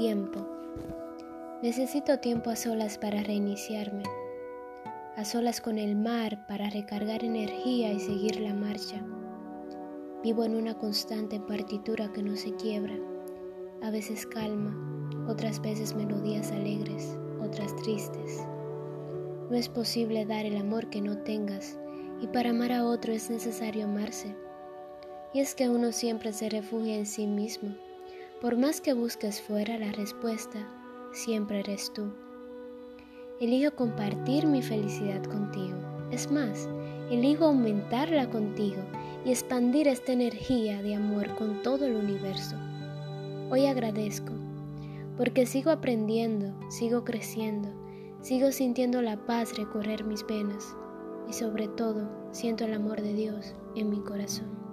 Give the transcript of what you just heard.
Tiempo. Necesito tiempo a solas para reiniciarme, a solas con el mar para recargar energía y seguir la marcha. Vivo en una constante partitura que no se quiebra, a veces calma, otras veces melodías alegres, otras tristes. No es posible dar el amor que no tengas y para amar a otro es necesario amarse. Y es que uno siempre se refugia en sí mismo por más que busques fuera la respuesta, siempre eres tú. Elijo compartir mi felicidad contigo. Es más, elijo aumentarla contigo y expandir esta energía de amor con todo el universo. Hoy agradezco, porque sigo aprendiendo, sigo creciendo, sigo sintiendo la paz recorrer mis venas y sobre todo siento el amor de Dios en mi corazón.